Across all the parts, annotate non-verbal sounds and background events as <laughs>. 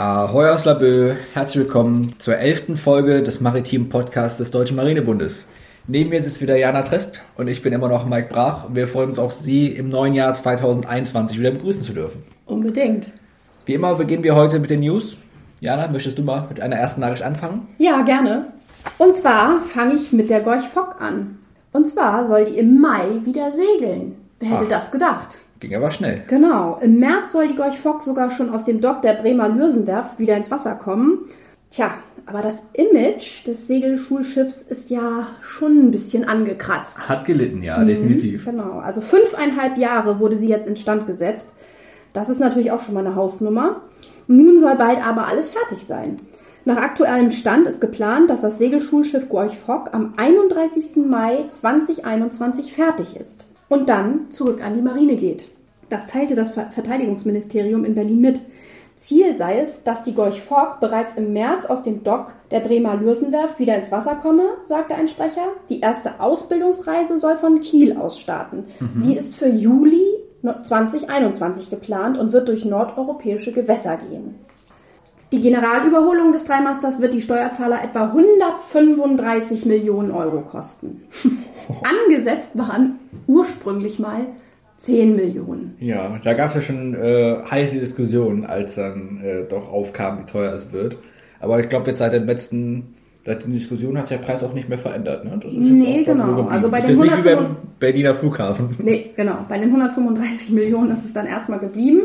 Ahoi aus Labö, herzlich willkommen zur elften Folge des maritimen Podcasts des Deutschen Marinebundes. Neben mir sitzt wieder Jana Tresp und ich bin immer noch Mike Brach und wir freuen uns auch Sie im neuen Jahr 2021 wieder begrüßen zu dürfen. Unbedingt. Wie immer beginnen wir heute mit den News. Jana, möchtest du mal mit einer ersten Nachricht anfangen? Ja, gerne. Und zwar fange ich mit der Gorch Fock an. Und zwar soll die im Mai wieder segeln. Wer hätte Ach. das gedacht? Ging aber schnell. Genau. Im März soll die Gorch Fock sogar schon aus dem Dock der Bremer Lürsenwerft wieder ins Wasser kommen. Tja, aber das Image des Segelschulschiffs ist ja schon ein bisschen angekratzt. Hat gelitten, ja, definitiv. Genau. Also fünfeinhalb Jahre wurde sie jetzt instand gesetzt. Das ist natürlich auch schon mal eine Hausnummer. Nun soll bald aber alles fertig sein. Nach aktuellem Stand ist geplant, dass das Segelschulschiff Gorch Fock am 31. Mai 2021 fertig ist und dann zurück an die Marine geht. Das teilte das Ver- Verteidigungsministerium in Berlin mit. Ziel sei es, dass die Gorch Fock bereits im März aus dem Dock der Bremer Lürsenwerft wieder ins Wasser komme, sagte ein Sprecher. Die erste Ausbildungsreise soll von Kiel aus starten. Sie ist für Juli 2021 geplant und wird durch nordeuropäische Gewässer gehen. Die Generalüberholung des Dreimasters wird die Steuerzahler etwa 135 Millionen Euro kosten. <laughs> Angesetzt waren ursprünglich mal 10 Millionen. Ja, da gab es ja schon äh, heiße Diskussionen, als dann äh, doch aufkam, wie teuer es wird. Aber ich glaube, jetzt seit dem letzten, seit der Diskussion hat sich der Preis auch nicht mehr verändert. Ne? Das ist Nee, genau. Also bei ist den jetzt nicht wie 105 beim Berliner Flughafen. Nee, genau. Bei den 135 Millionen ist es dann erstmal geblieben.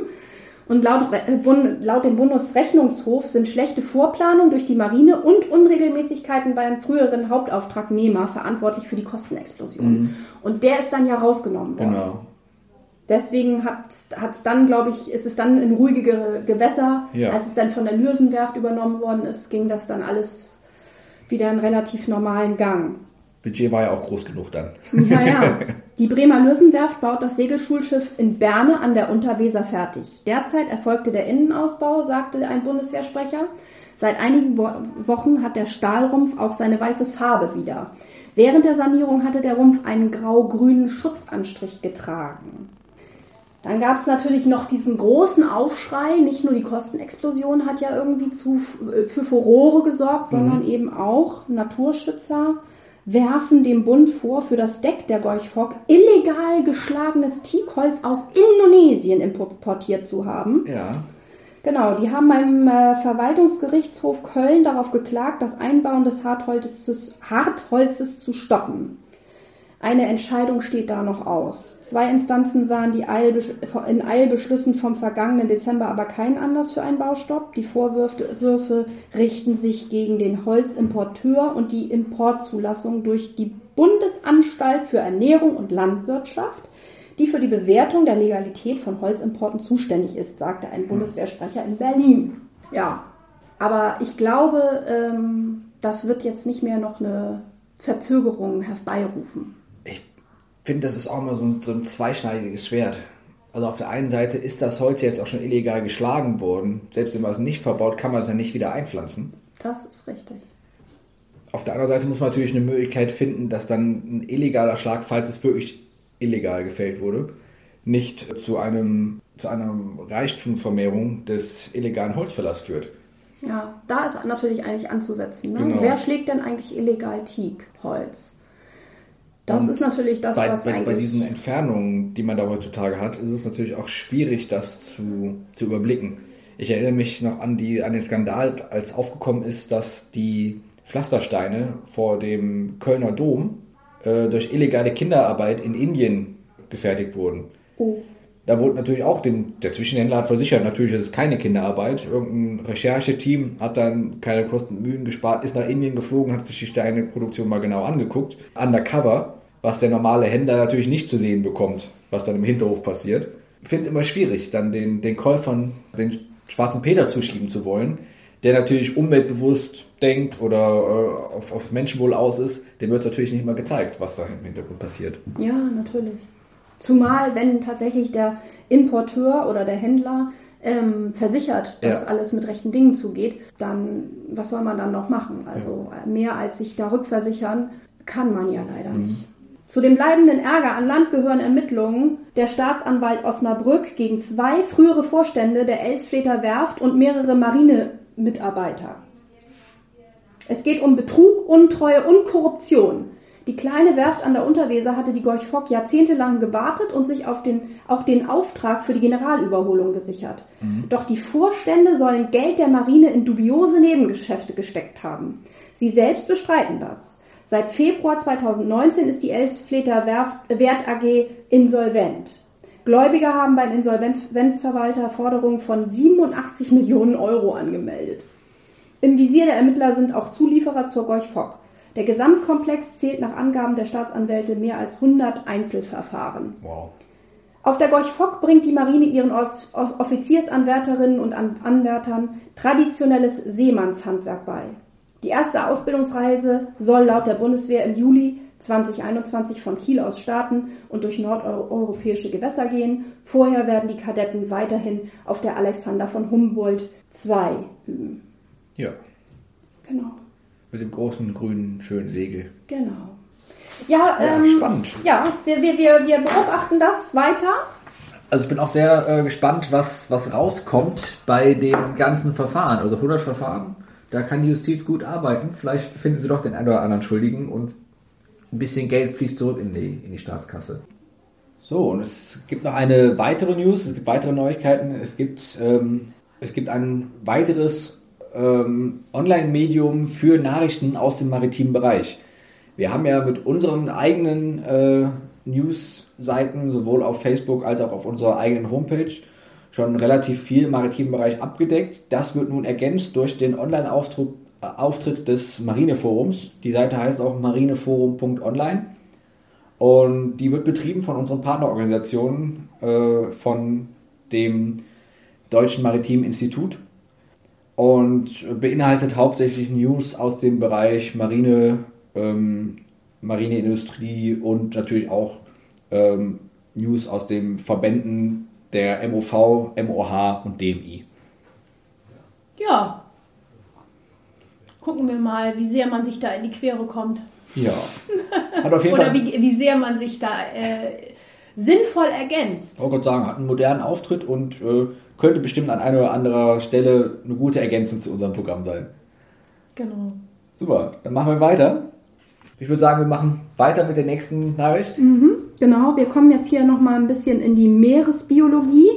Und laut, äh, laut dem Bundesrechnungshof sind schlechte Vorplanung durch die Marine und Unregelmäßigkeiten beim früheren Hauptauftragnehmer verantwortlich für die Kostenexplosion. Und der ist dann ja rausgenommen worden. Genau. Deswegen hat es dann, glaube ich, ist es dann in ruhigere Gewässer. Ja. Als es dann von der Lürsenwerft übernommen worden ist, ging das dann alles wieder in relativ normalen Gang. Budget war ja auch groß genug dann. Ja, ja. <laughs> Die Bremer Lürsenwerft baut das Segelschulschiff in Berne an der Unterweser fertig. Derzeit erfolgte der Innenausbau, sagte ein Bundeswehrsprecher. Seit einigen Wo Wochen hat der Stahlrumpf auch seine weiße Farbe wieder. Während der Sanierung hatte der Rumpf einen grau-grünen Schutzanstrich getragen. Dann gab es natürlich noch diesen großen Aufschrei. Nicht nur die Kostenexplosion hat ja irgendwie zu, für Furore gesorgt, sondern eben auch Naturschützer werfen dem Bund vor, für das Deck der Gorch Fock illegal geschlagenes Teakholz aus Indonesien importiert zu haben. Ja. Genau, die haben beim äh, Verwaltungsgerichtshof Köln darauf geklagt, das Einbauen des Hartholzes, Hartholzes zu stoppen. Eine Entscheidung steht da noch aus. Zwei Instanzen sahen die Eilbesch in Eilbeschlüssen vom vergangenen Dezember aber keinen Anlass für einen Baustopp. Die Vorwürfe richten sich gegen den Holzimporteur und die Importzulassung durch die Bundesanstalt für Ernährung und Landwirtschaft, die für die Bewertung der Legalität von Holzimporten zuständig ist, sagte ein Bundeswehrsprecher in Berlin. Ja, aber ich glaube, ähm, das wird jetzt nicht mehr noch eine Verzögerung herbeirufen. Ich finde, das ist auch mal so ein, so ein zweischneidiges Schwert. Also auf der einen Seite ist das Holz jetzt auch schon illegal geschlagen worden. Selbst wenn man es nicht verbaut, kann man es ja nicht wieder einpflanzen. Das ist richtig. Auf der anderen Seite muss man natürlich eine Möglichkeit finden, dass dann ein illegaler Schlag, falls es wirklich illegal gefällt wurde, nicht zu einem zu einer Reichtumvermehrung des illegalen Holzfällers führt. Ja, da ist natürlich eigentlich anzusetzen. Ne? Genau. Wer schlägt denn eigentlich illegal Teakholz? Das Und ist natürlich das, bei, was bei, bei eigentlich. diesen Entfernungen, die man da heutzutage hat, ist es natürlich auch schwierig, das zu, zu überblicken. Ich erinnere mich noch an, die, an den Skandal, als aufgekommen ist, dass die Pflastersteine vor dem Kölner Dom äh, durch illegale Kinderarbeit in Indien gefertigt wurden. oh, Da wurde natürlich auch dem, der Zwischenhändler hat versichert, natürlich ist es keine Kinderarbeit. Irgendein Rechercheteam hat dann keine Kosten und Mühen gespart, ist nach Indien geflogen, hat sich die Steineproduktion mal genau angeguckt. Undercover, was der normale Händler natürlich nicht zu sehen bekommt, was dann im Hinterhof passiert. Ich finde es immer schwierig, dann den, den Käufern den schwarzen Peter zuschieben zu wollen, der natürlich umweltbewusst denkt oder äh, auf, auf Menschenwohl aus ist, dem wird natürlich nicht mal gezeigt, was da im Hintergrund passiert. ja, natürlich. Zumal, wenn tatsächlich der Importeur oder der Händler ähm, versichert, dass Ja. alles mit rechten Dingen zugeht, dann was soll man dann noch machen? Also mehr als sich da rückversichern kann man ja leider nicht. Zu dem bleibenden Ärger an Land gehören Ermittlungen der Staatsanwalt Osnabrück gegen zwei frühere Vorstände der Elsfleter Werft und mehrere Marinemitarbeiter. Es geht um Betrug, Untreue und Korruption. Die kleine Werft an der Unterweser hatte die Gorch Fock jahrzehntelang gewartet und sich auf den, auch den Auftrag für die Generalüberholung gesichert. Mhm. Doch die Vorstände sollen Geld der Marine in dubiose Nebengeschäfte gesteckt haben. Sie selbst bestreiten das. Seit Februar 2019 ist die Elsfleter Wert AG insolvent. Gläubiger haben beim Insolvenzverwalter Forderungen von 87 Millionen Euro angemeldet. Im Visier der Ermittler sind auch Zulieferer zur Gorch Fock. Der Gesamtkomplex zählt nach Angaben der Staatsanwälte mehr als 100 Einzelverfahren. Wow. Auf der Gorch Fock bringt die Marine ihren Offiziersanwärterinnen und Anwärtern traditionelles Seemannshandwerk bei. Die erste Ausbildungsreise soll laut der Bundeswehr im Juli 2021 von Kiel aus starten und durch nordeuropäische Gewässer gehen. Vorher werden die Kadetten weiterhin auf der Alexander von Humboldt II üben. Ja. Genau. Mit dem großen grünen schönen Segel. Genau. Ja, ja ähm, spannend. Ja, wir, wir, wir, wir beobachten das weiter. Also ich bin auch sehr äh, gespannt, was, was rauskommt bei den ganzen Verfahren. Also 100 Verfahren da kann die Justiz gut arbeiten. Vielleicht finden sie doch den einen oder anderen Schuldigen und ein bisschen Geld fließt zurück in die, in die Staatskasse. So, und es gibt noch eine weitere News, es gibt weitere Neuigkeiten. Es gibt, ähm, es gibt ein weiteres ähm, Online-Medium für Nachrichten aus dem maritimen Bereich. Wir haben ja mit unseren eigenen äh, News-Seiten, sowohl auf Facebook als auch auf unserer eigenen Homepage, schon relativ viel im maritimen Bereich abgedeckt. Das wird nun ergänzt durch den Online-Auftritt äh, des Marineforums. Die Seite heißt auch marineforum.online und die wird betrieben von unseren Partnerorganisationen, äh, von dem Deutschen Maritimen Institut und beinhaltet hauptsächlich News aus dem Bereich Marine, ähm, Marineindustrie und natürlich auch ähm, News aus den Verbänden der MOV, MOH und DMI. Ja. Gucken wir mal, wie sehr man sich da in die Quere kommt. Ja. <laughs> Oder wie, wie sehr man sich da äh, sinnvoll ergänzt. Ich wollte sagen, hat einen modernen Auftritt und äh, könnte bestimmt an einer oder anderer Stelle eine gute Ergänzung zu unserem Programm sein. Genau. Super, dann machen wir weiter. Ich würde sagen, wir machen weiter mit der nächsten Nachricht. Mhm. Genau, wir kommen jetzt hier nochmal ein bisschen in die Meeresbiologie.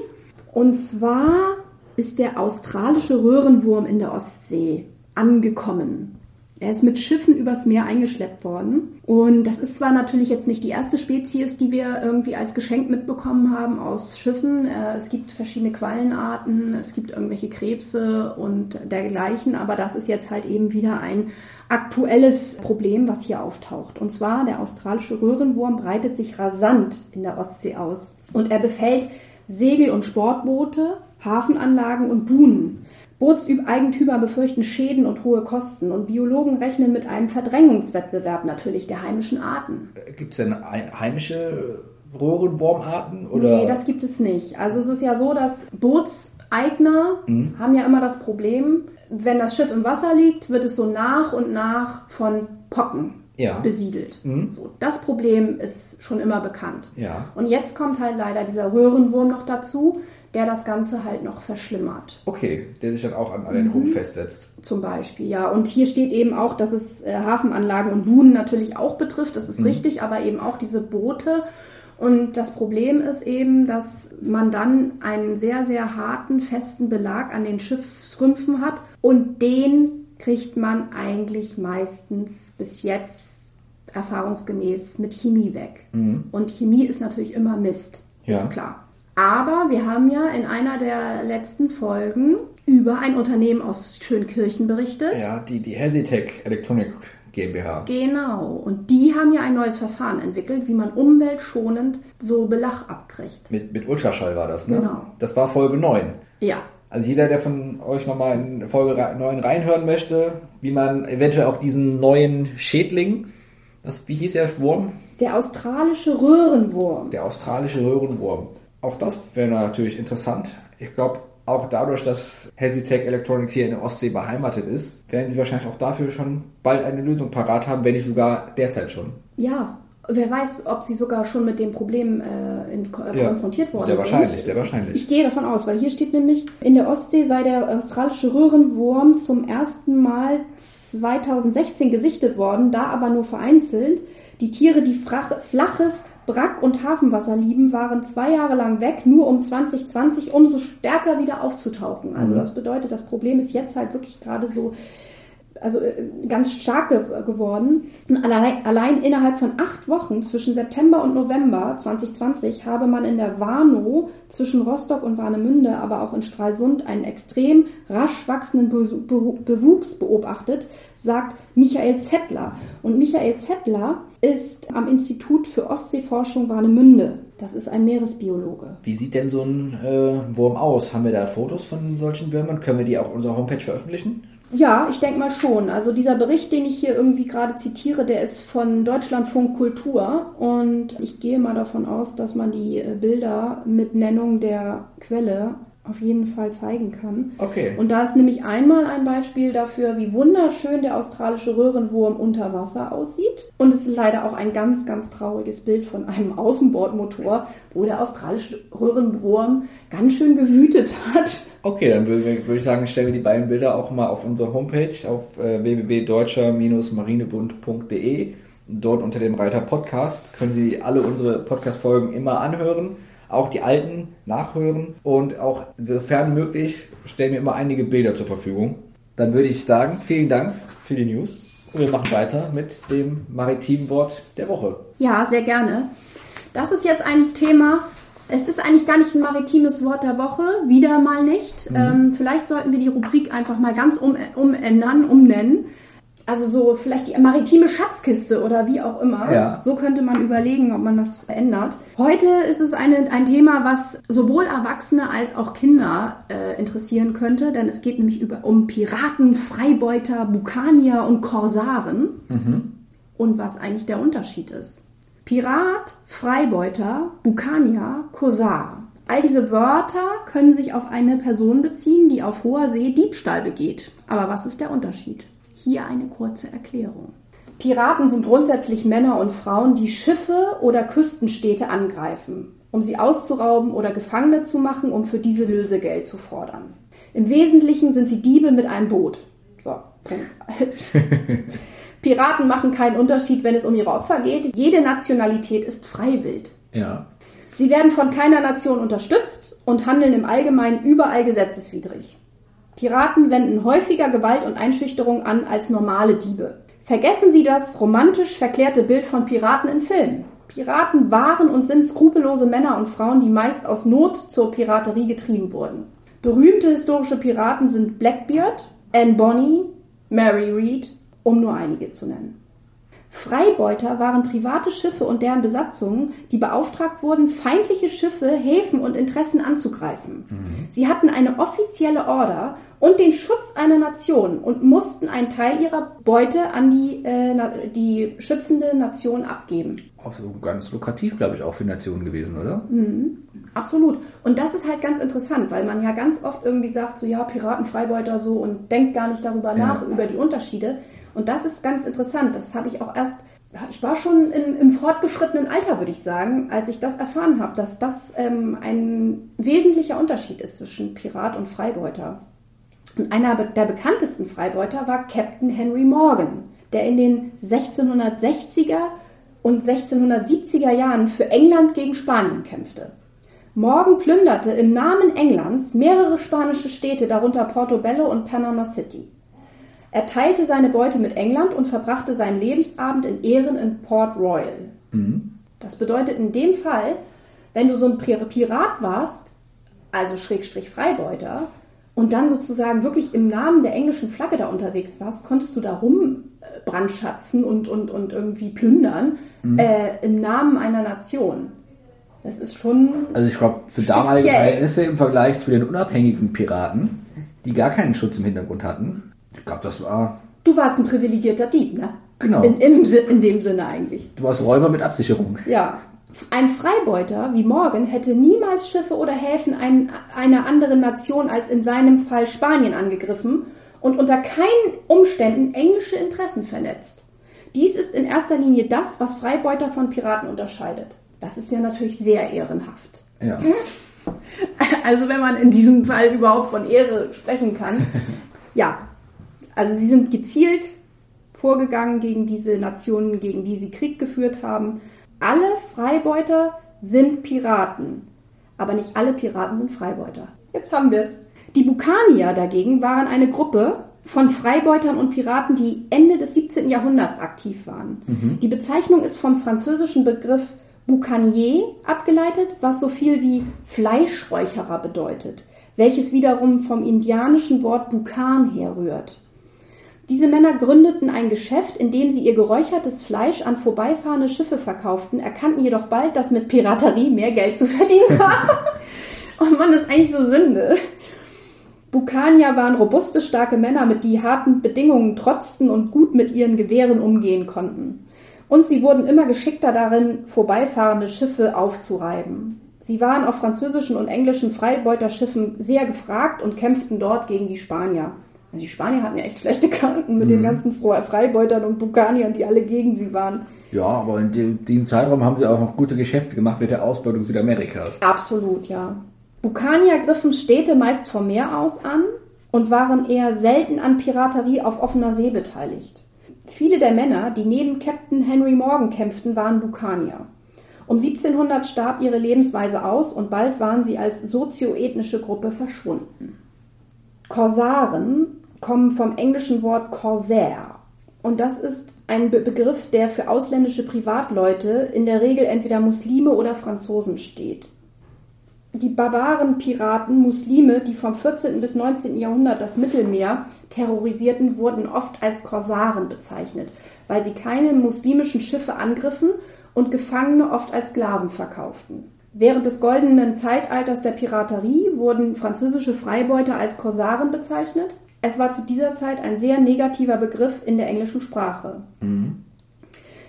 Und zwar ist der australische Röhrenwurm in der Ostsee angekommen. Er ist mit Schiffen übers Meer eingeschleppt worden. Und das ist zwar natürlich jetzt nicht die erste Spezies, die wir irgendwie als Geschenk mitbekommen haben aus Schiffen. Äh, es gibt verschiedene Quallenarten, es gibt irgendwelche Krebse und dergleichen, aber das ist jetzt halt eben wieder ein aktuelles Problem, was hier auftaucht. Und zwar der australische Röhrenwurm breitet sich rasant in der Ostsee aus. Und er befällt Segel- und Sportboote, Hafenanlagen und Buhnen. Bootseigentümer befürchten Schäden und hohe Kosten und Biologen rechnen mit einem Verdrängungswettbewerb natürlich der heimischen Arten. Gibt es denn heimische Röhrenwurmarten? Oder? Nee, das gibt es nicht. Also es ist ja so, dass Bootseigner mhm. haben ja immer das Problem, wenn das Schiff im Wasser liegt, wird es so nach und nach von Pocken ja. besiedelt. Mhm. So, das Problem ist schon immer bekannt. Ja. Und jetzt kommt halt leider dieser Röhrenwurm noch dazu, der das Ganze halt noch verschlimmert. Okay, der sich dann auch an, an den mhm. Rumpf festsetzt. Zum Beispiel, ja. Und hier steht eben auch, dass es äh, Hafenanlagen und Buhnen natürlich auch betrifft, das ist mhm. richtig, aber eben auch diese Boote. Und das Problem ist eben, dass man dann einen sehr, sehr harten, festen Belag an den Schiffsrümpfen hat und den kriegt man eigentlich meistens bis jetzt erfahrungsgemäß mit Chemie weg. Mhm. Und Chemie ist natürlich immer Mist, ja. ist klar. Aber wir haben ja in einer der letzten Folgen über ein Unternehmen aus Schönkirchen berichtet. Ja, die, die Hesitec Electronic GmbH. Genau. Und die haben ja ein neues Verfahren entwickelt, wie man umweltschonend so Belach abkriegt. Mit, mit Ultraschall war das, ne? Genau. Das war Folge 9. Ja. Also jeder, der von euch nochmal in Folge 9 reinhören möchte, wie man eventuell auch diesen neuen Schädling, was, wie hieß der Wurm? Der australische Röhrenwurm. Der australische Röhrenwurm auch das wäre natürlich interessant. Ich glaube, auch dadurch, dass Hesitec Electronics hier in der Ostsee beheimatet ist, werden sie wahrscheinlich auch dafür schon bald eine Lösung parat haben, wenn nicht sogar derzeit schon. Ja, Wer weiß, ob sie sogar schon mit dem Problem äh, in, äh, Ja, konfrontiert worden Sehr sind. wahrscheinlich, sehr wahrscheinlich. Ich gehe davon aus, weil hier steht nämlich, in der Ostsee sei der australische Röhrenwurm zum ersten Mal 2016 gesichtet worden, da aber nur vereinzelt. Die Tiere, die flaches Brack- und Hafenwasser lieben, waren zwei Jahre lang weg, nur um 2020 umso stärker wieder aufzutauchen. Also das bedeutet, das Problem ist jetzt halt wirklich gerade so also äh, ganz stark ge geworden. Und allein, allein innerhalb von acht Wochen zwischen September und November 2020 habe man in der Warnow zwischen Rostock und Warnemünde, aber auch in Stralsund einen extrem rasch wachsenden Be Be Bewuchs beobachtet, sagt Michael Zettler. Und Michael Zettler ist am Institut für Ostseeforschung Warnemünde. Das ist ein Meeresbiologe. Wie sieht denn so ein äh, Wurm aus? Haben wir da Fotos von solchen Würmern? Können wir die auf unserer Homepage veröffentlichen? Ja, ich denke mal schon. Also dieser Bericht, den ich hier irgendwie gerade zitiere, der ist von Deutschlandfunk Kultur und ich gehe mal davon aus, dass man die äh, Bilder mit Nennung der Quelle auf jeden Fall zeigen kann. Okay. Und da ist nämlich einmal ein Beispiel dafür, wie wunderschön der australische Röhrenwurm unter Wasser aussieht. Und es ist leider auch ein ganz, ganz trauriges Bild von einem Außenbordmotor, wo der australische Röhrenwurm ganz schön gewütet hat. Okay, dann würde, ich sagen, stellen wir die beiden Bilder auch mal auf unsere Homepage auf äh, www.deutscher-marinebund.de. Dort unter dem Reiter Podcast können Sie alle unsere Podcast-Folgen immer anhören, auch die alten nachhören und auch sofern möglich stellen wir immer einige Bilder zur Verfügung. Dann würde ich sagen, vielen Dank für die News und wir machen weiter mit dem maritimen Wort der Woche. Ja, sehr gerne. Das ist jetzt ein Thema, es ist eigentlich gar nicht ein maritimes Wort der Woche, wieder mal nicht. Ähm, vielleicht sollten wir die Rubrik einfach mal ganz um, umändern, umnennen. Also so vielleicht die maritime Schatzkiste oder wie auch immer. Ja. So könnte man überlegen, ob man das ändert. Heute ist es eine, ein Thema, was sowohl Erwachsene als auch Kinder äh, interessieren könnte, denn es geht nämlich über, um Piraten, Freibeuter, Bukanier und Korsaren und was eigentlich der Unterschied ist. Pirat, Freibeuter, Bukanier, Korsar. All diese Wörter können sich auf eine Person beziehen, die auf hoher See Diebstahl begeht. Aber was ist der Unterschied? Hier eine kurze Erklärung. Piraten sind grundsätzlich Männer und Frauen, die Schiffe oder Küstenstädte angreifen, um sie auszurauben oder Gefangene zu machen, um für diese Lösegeld zu fordern. Im Wesentlichen sind sie Diebe mit einem Boot. So. <laughs> <laughs> Piraten machen keinen Unterschied, wenn es um ihre Opfer geht. Jede Nationalität ist freiwillig. Ja. Sie werden von keiner Nation unterstützt und handeln im Allgemeinen überall gesetzeswidrig. Piraten wenden häufiger Gewalt und Einschüchterung an als normale Diebe. Vergessen Sie das romantisch verklärte Bild von Piraten in Filmen. Piraten waren und sind skrupellose Männer und Frauen, die meist aus Not zur Piraterie getrieben wurden. Berühmte historische Piraten sind Blackbeard, Anne Bonny, Mary Read, um nur einige zu nennen. Freibeuter waren private Schiffe und deren Besatzungen, die beauftragt wurden, feindliche Schiffe, Häfen und Interessen anzugreifen. Sie hatten eine offizielle Order und den Schutz einer Nation und mussten einen Teil ihrer Beute an die, äh, die schützende Nation abgeben. Auch so ganz lukrativ, glaube ich, auch für Nationen gewesen, oder? Absolut. Und das ist halt ganz interessant, weil man ja ganz oft irgendwie sagt, so ja, Piraten, Freibeuter so und denkt gar nicht darüber nach, über die Unterschiede. Und das ist ganz interessant. Das habe ich auch erst, ich war schon im, im fortgeschrittenen Alter, würde ich sagen, als ich das erfahren habe, dass das ähm, ein wesentlicher Unterschied ist zwischen Pirat und Freibeuter. Und einer der bekanntesten Freibeuter war Captain Henry Morgan, der in den 1660er und 1670er Jahren für England gegen Spanien kämpfte. Morgan plünderte im Namen Englands mehrere spanische Städte, darunter Portobello und Panama City. Er teilte seine Beute mit England und verbrachte seinen Lebensabend in Ehren in Port Royal. Das bedeutet in dem Fall, wenn du so ein Pir- Pirat warst, also Schrägstrich Freibeuter, und dann sozusagen wirklich im Namen der englischen Flagge da unterwegs warst, konntest du da rumbrandschatzen und, und, und irgendwie plündern äh, im Namen einer Nation. Das ist schon Also ich glaube, für Speziell. damalige Verhältnisse im Vergleich zu den unabhängigen Piraten, die gar keinen Schutz im Hintergrund hatten, ich glaube, das war, Du warst ein privilegierter Dieb, ne? Genau. In, im, in dem Sinne eigentlich. du warst Räuber mit Absicherung. Ja. Ein Freibeuter wie Morgan hätte niemals Schiffe oder Häfen ein, einer anderen Nation als in seinem Fall Spanien angegriffen und unter keinen Umständen englische Interessen verletzt. Dies ist in erster Linie das, was Freibeuter von Piraten unterscheidet. Das ist ja natürlich sehr ehrenhaft. Ja. <laughs> Also wenn man in diesem Fall überhaupt von Ehre sprechen kann. <laughs> Ja, also sie sind gezielt vorgegangen gegen diese Nationen, gegen die sie Krieg geführt haben. Alle Freibeuter sind Piraten, aber nicht alle Piraten sind Freibeuter. Jetzt haben wir es. Die Bukanier dagegen waren eine Gruppe von Freibeutern und Piraten, die Ende des 17. Jahrhunderts aktiv waren. Die Bezeichnung ist vom französischen Begriff Boucanier abgeleitet, was so viel wie Fleischräucherer bedeutet, welches wiederum vom indianischen Wort Bukan herrührt. Diese Männer gründeten ein Geschäft, in dem sie ihr geräuchertes Fleisch an vorbeifahrende Schiffe verkauften, erkannten jedoch bald, dass mit Piraterie mehr Geld zu verdienen war. <laughs> Und man ist eigentlich so Sünde. Bukanier waren robuste, starke Männer, mit die harten Bedingungen trotzten und gut mit ihren Gewehren umgehen konnten. Und sie wurden immer geschickter darin, vorbeifahrende Schiffe aufzureiben. Sie waren auf französischen und englischen Freibeuterschiffen sehr gefragt und kämpften dort gegen die Spanier. Also die Spanier hatten ja echt schlechte Karten mit den ganzen Freibeutern und Bukaniern, die alle gegen sie waren. Ja, aber in dem, dem Zeitraum haben sie auch noch gute Geschäfte gemacht mit der Ausbeutung Südamerikas. Absolut, ja. Bukanier griffen Städte meist vom Meer aus an und waren eher selten an Piraterie auf offener See beteiligt. Viele der Männer, die neben Captain Henry Morgan kämpften, waren Bukanier. Um 1700 starb ihre Lebensweise aus und bald waren sie als sozioethnische Gruppe verschwunden. Korsaren kommen vom englischen Wort Corsair. Und das ist ein Be Begriff, der für ausländische Privatleute, in der Regel entweder Muslime oder Franzosen steht. Die barbaren Piraten, Muslime, die vom 14. bis 19. Jahrhundert das Mittelmeer terrorisierten, wurden oft als Korsaren bezeichnet, weil sie keine muslimischen Schiffe angriffen und Gefangene oft als Sklaven verkauften. Während des goldenen Zeitalters der Piraterie wurden französische Freibeuter als Korsaren bezeichnet. Es war zu dieser Zeit ein sehr negativer Begriff in der englischen Sprache.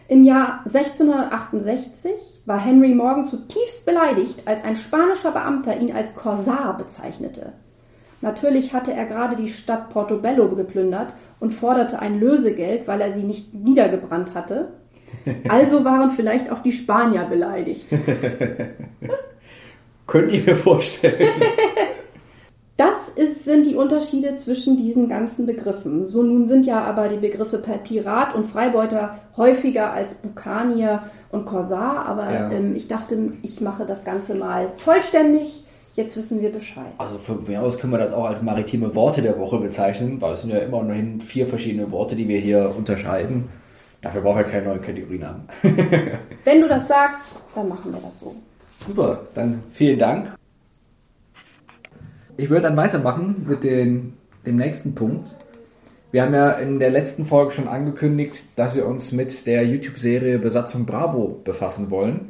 Im Jahr 1668 war Henry Morgan zutiefst beleidigt, als ein spanischer Beamter ihn als Korsar bezeichnete. Natürlich hatte er gerade die Stadt Portobello geplündert und forderte ein Lösegeld, weil er sie nicht niedergebrannt hatte. <laughs> Also waren vielleicht auch die Spanier beleidigt. <laughs> Könnte ich mir vorstellen. <laughs> Sind die Unterschiede zwischen diesen ganzen Begriffen. So nun sind ja aber die Begriffe Pirat und Freibeuter häufiger als Bukanier und Korsar, aber Ja. ähm, ich dachte, ich mache das Ganze mal vollständig. Jetzt wissen wir Bescheid. Also von mir aus können wir das auch als maritime Worte der Woche bezeichnen, weil es sind ja immer noch vier verschiedene Worte, die wir hier unterscheiden. Dafür brauchen wir keine neuen Kategorien haben. <laughs> Wenn du das sagst, dann machen wir das so. Super, dann vielen Dank. Ich würde dann weitermachen mit den, dem nächsten Punkt. Wir haben ja in der letzten Folge schon angekündigt, dass wir uns mit der YouTube-Serie Besatzung Bravo befassen wollen.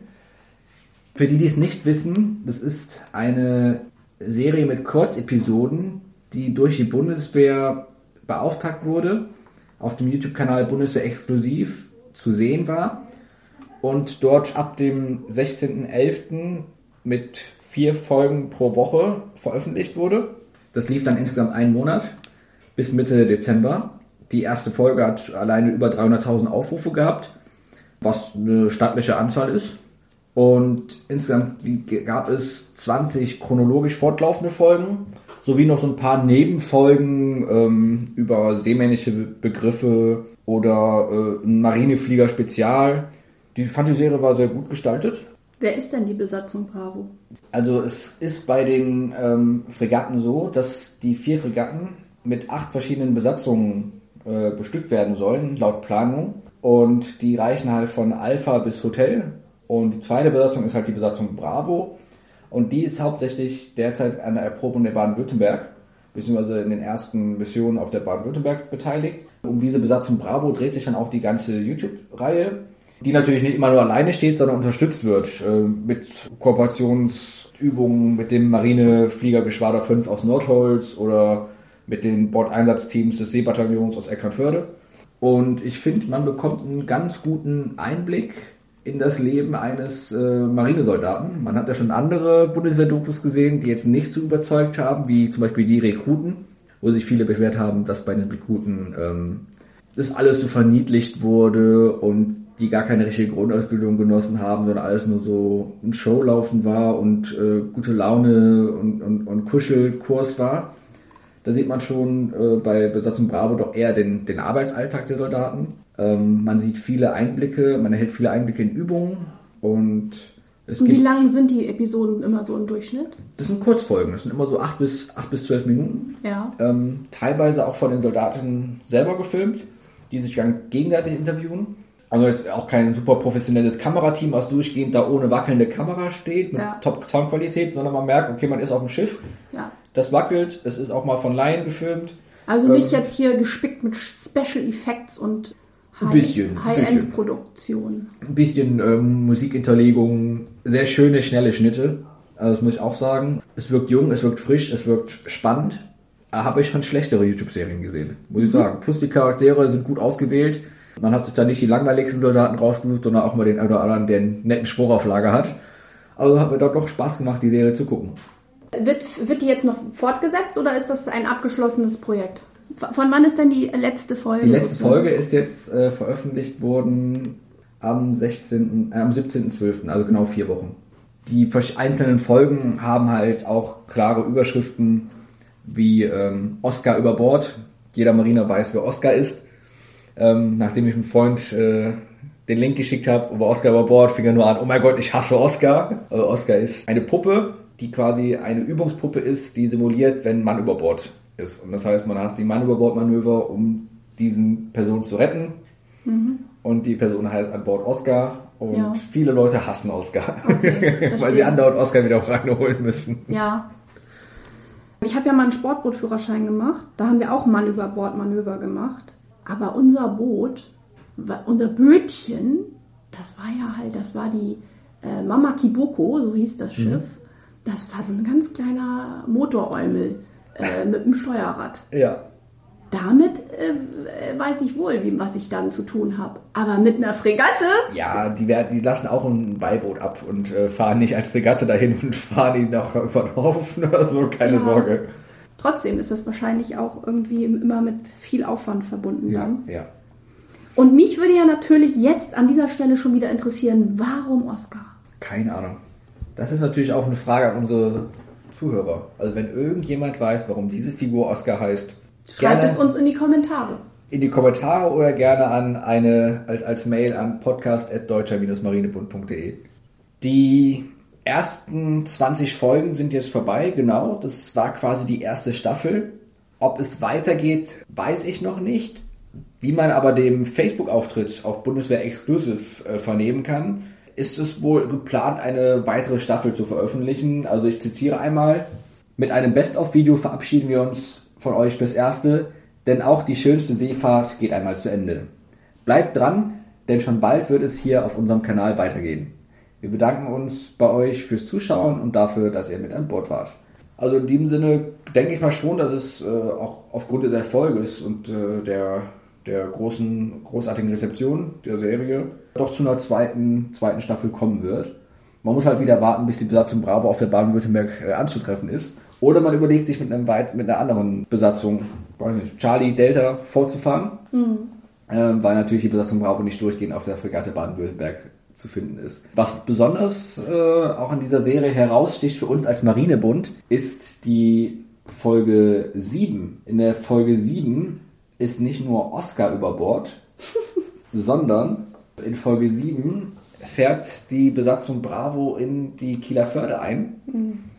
Für die, die es nicht wissen, das ist eine Serie mit Kurzepisoden, die durch die Bundeswehr beauftragt wurde, auf dem YouTube-Kanal Bundeswehr exklusiv zu sehen war und dort ab dem 16.11. mit vier Folgen pro Woche veröffentlicht wurde. Das lief dann insgesamt einen Monat bis Mitte Dezember. Die erste Folge hat alleine über 300.000 Aufrufe gehabt, was eine stattliche Anzahl ist. Und insgesamt gab es 20 chronologisch fortlaufende Folgen, sowie noch so ein paar Nebenfolgen ähm, über seemännische Begriffe oder äh, Marineflieger Spezial. Die fand die Serie war sehr gut gestaltet. Wer ist denn die Besatzung Bravo? Also es ist bei den ähm, Fregatten so, dass die vier Fregatten mit acht verschiedenen Besatzungen äh, bestückt werden sollen, laut Planung. Und die reichen halt von Alpha bis Hotel. Und die zweite Besatzung ist halt die Besatzung Bravo. Und die ist hauptsächlich derzeit an der Erprobung der Baden-Württemberg, beziehungsweise in den ersten Missionen auf der Baden-Württemberg beteiligt. Um diese Besatzung Bravo dreht sich dann auch die ganze YouTube-Reihe, die natürlich nicht immer nur alleine steht, sondern unterstützt wird äh, mit Kooperationsübungen mit dem Marinefliegergeschwader 5 aus Nordholz oder mit den Bordeinsatzteams des Seebataillons aus Eckernförde. Und ich finde, man bekommt einen ganz guten Einblick in das Leben eines äh, Marinesoldaten. Man hat ja schon andere Bundeswehr-Dokus gesehen, die jetzt nicht so überzeugt haben, wie zum Beispiel die Rekruten, wo sich viele beschwert haben, dass bei den Rekruten ähm, das alles so verniedlicht wurde und die gar keine richtige Grundausbildung genossen haben, sondern alles nur so ein Showlaufen war und äh, gute Laune und, und, und Kuschelkurs war. Da sieht man schon äh, bei Besatzung Bravo doch eher den, den Arbeitsalltag der Soldaten. Ähm, man sieht viele Einblicke, man erhält viele Einblicke in Übungen und es und wie lang sind die Episoden immer so im Durchschnitt? Das sind Kurzfolgen, das sind immer so acht bis, acht bis zwölf Minuten. Ja. Ähm, teilweise auch von den Soldaten selber gefilmt, die sich dann gegenseitig interviewen. Also es ist auch kein super professionelles Kamerateam, was durchgehend da ohne wackelnde Kamera steht, mit Ja. Top-Soundqualität, sondern man merkt, okay, man ist auf dem Schiff, Ja. das wackelt, es ist auch mal von Laien gefilmt. Also nicht Ähm, jetzt hier gespickt mit Special Effects und. High-End-Produktion. Ein bisschen ähm, Musikinterlegung, sehr schöne, schnelle Schnitte. Also das muss ich auch sagen. Es wirkt jung, es wirkt frisch, es wirkt spannend. Da habe ich schon schlechtere YouTube-Serien gesehen, muss ich sagen. Plus die Charaktere sind gut ausgewählt. Man hat sich da nicht die langweiligsten Soldaten rausgesucht, sondern auch mal den oder anderen, der einen netten Spruch auf Lager hat. Also hat mir dort doch Spaß gemacht, die Serie zu gucken. Wird, wird die jetzt noch fortgesetzt oder ist das ein abgeschlossenes Projekt? Von wann ist denn die letzte Folge? Die letzte sozusagen? Folge ist jetzt äh, veröffentlicht worden am 16., äh, am 17.12., also genau vier Wochen. Die einzelnen Folgen haben halt auch klare Überschriften wie ähm, Oscar über Bord. Jeder Mariner weiß, wer Oscar ist. Ähm, nachdem ich einem Freund äh, den Link geschickt habe über Oscar über Bord, fing er nur an, oh mein Gott, ich hasse Oscar. Also Oscar ist eine Puppe, die quasi eine Übungspuppe ist, die simuliert, wenn Mann über Bord ist. Und das heißt, man hat die Mann über Bord Manöver, um diesen Person zu retten. Und die Person heißt an Bord Oscar. Und Ja. viele Leute hassen Oscar, Okay, <laughs> weil sie andauernd Oscar wieder reinholen müssen. Ja. Ich habe ja mal einen Sportbootführerschein gemacht. Da haben wir auch Mann über Bord Manöver gemacht. Aber unser Boot, unser Bötchen, das war ja halt, das war die äh, Mama Kiboko, so hieß das Schiff. Das war so ein ganz kleiner Motoräumel äh, <laughs> mit einem Steuerrad. Ja. Damit äh, äh, weiß ich wohl, wie, was ich dann zu tun habe. Aber mit einer Fregatte? Ja, die, werden, die lassen auch ein Beiboot ab und äh, fahren nicht als Fregatte dahin und fahren ihn noch über den Haufen oder so, keine Ja. Sorge. Trotzdem ist das wahrscheinlich auch irgendwie immer mit viel Aufwand verbunden dann. ja. Und mich würde ja natürlich jetzt an dieser Stelle schon wieder interessieren, warum Oscar? Keine Ahnung. Das ist natürlich auch eine Frage an unsere Zuhörer. Also wenn irgendjemand weiß, warum diese Figur Oscar heißt, Schreibt es uns in die Kommentare. in die Kommentare oder gerne an eine als, als Mail an podcast.deutscher-marinebund.de. Die ersten 20 Folgen sind jetzt vorbei, genau. Das war quasi die erste Staffel. Ob es weitergeht, weiß ich noch nicht. Wie man aber dem Facebook-Auftritt auf Bundeswehr Exclusive äh, vernehmen kann, ist es wohl geplant, eine weitere Staffel zu veröffentlichen. Also ich zitiere einmal. Mit einem Best-of-Video verabschieden wir uns von euch fürs Erste, denn auch die schönste Seefahrt geht einmal zu Ende. Bleibt dran, denn schon bald wird es hier auf unserem Kanal weitergehen. Wir bedanken uns bei euch fürs Zuschauen und dafür, dass ihr mit an Bord wart. Also in diesem Sinne denke ich mal schon, dass es äh, auch aufgrund des Erfolges und äh, der, der großen, großartigen Rezeption der Serie doch zu einer zweiten, zweiten Staffel kommen wird. Man muss halt wieder warten, bis die Besatzung Bravo auf der Baden-Württemberg äh, anzutreffen ist. Oder man überlegt sich mit, einem weit, mit einer anderen Besatzung, weiß nicht, Charlie, Delta vorzufahren. Ähm, weil natürlich die Besatzung Bravo nicht durchgehend auf der Fregatte Baden-Württemberg zu finden ist. Was besonders äh, auch in dieser Serie heraussticht für uns als Marinebund, ist die Folge 7. In der Folge 7 ist nicht nur Oscar über Bord, <laughs> sondern in Folge 7 fährt die Besatzung Bravo in die Kieler Förde ein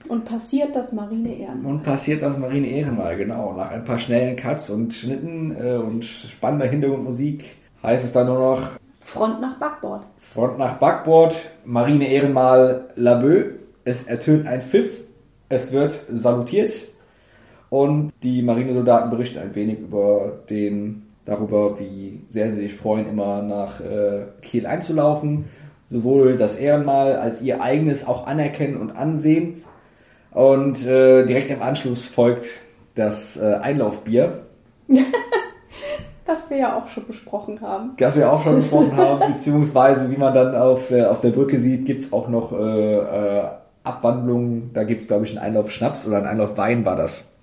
Und passiert das Marine Ehren. und passiert das Marine Ehrenmal, genau. Nach ein paar schnellen Cuts und Schnitten äh, und spannender Hintergrundmusik heißt es dann nur noch Front nach Backbord. Front nach Backbord, Marine Ehrenmal Laboe. Es ertönt ein Pfiff, es wird salutiert und die Marinesoldaten berichten ein wenig über den, darüber, wie sehr sie sich freuen, immer nach äh, Kiel einzulaufen. Sowohl das Ehrenmal als ihr eigenes auch anerkennen und ansehen. Und äh, direkt im Anschluss folgt das äh, Einlaufbier, <laughs> Das wir ja auch schon besprochen haben. das wir auch schon besprochen <laughs> haben, beziehungsweise wie man dann auf, äh, auf der Brücke sieht, gibt's auch noch äh, äh, Abwandlungen. Da gibt's glaube ich, einen Einlauf Schnaps oder einen Einlauf Wein war das.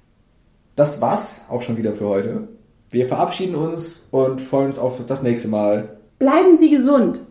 Das war's auch schon wieder für heute. Wir verabschieden uns und freuen uns auf das nächste Mal. Bleiben Sie gesund.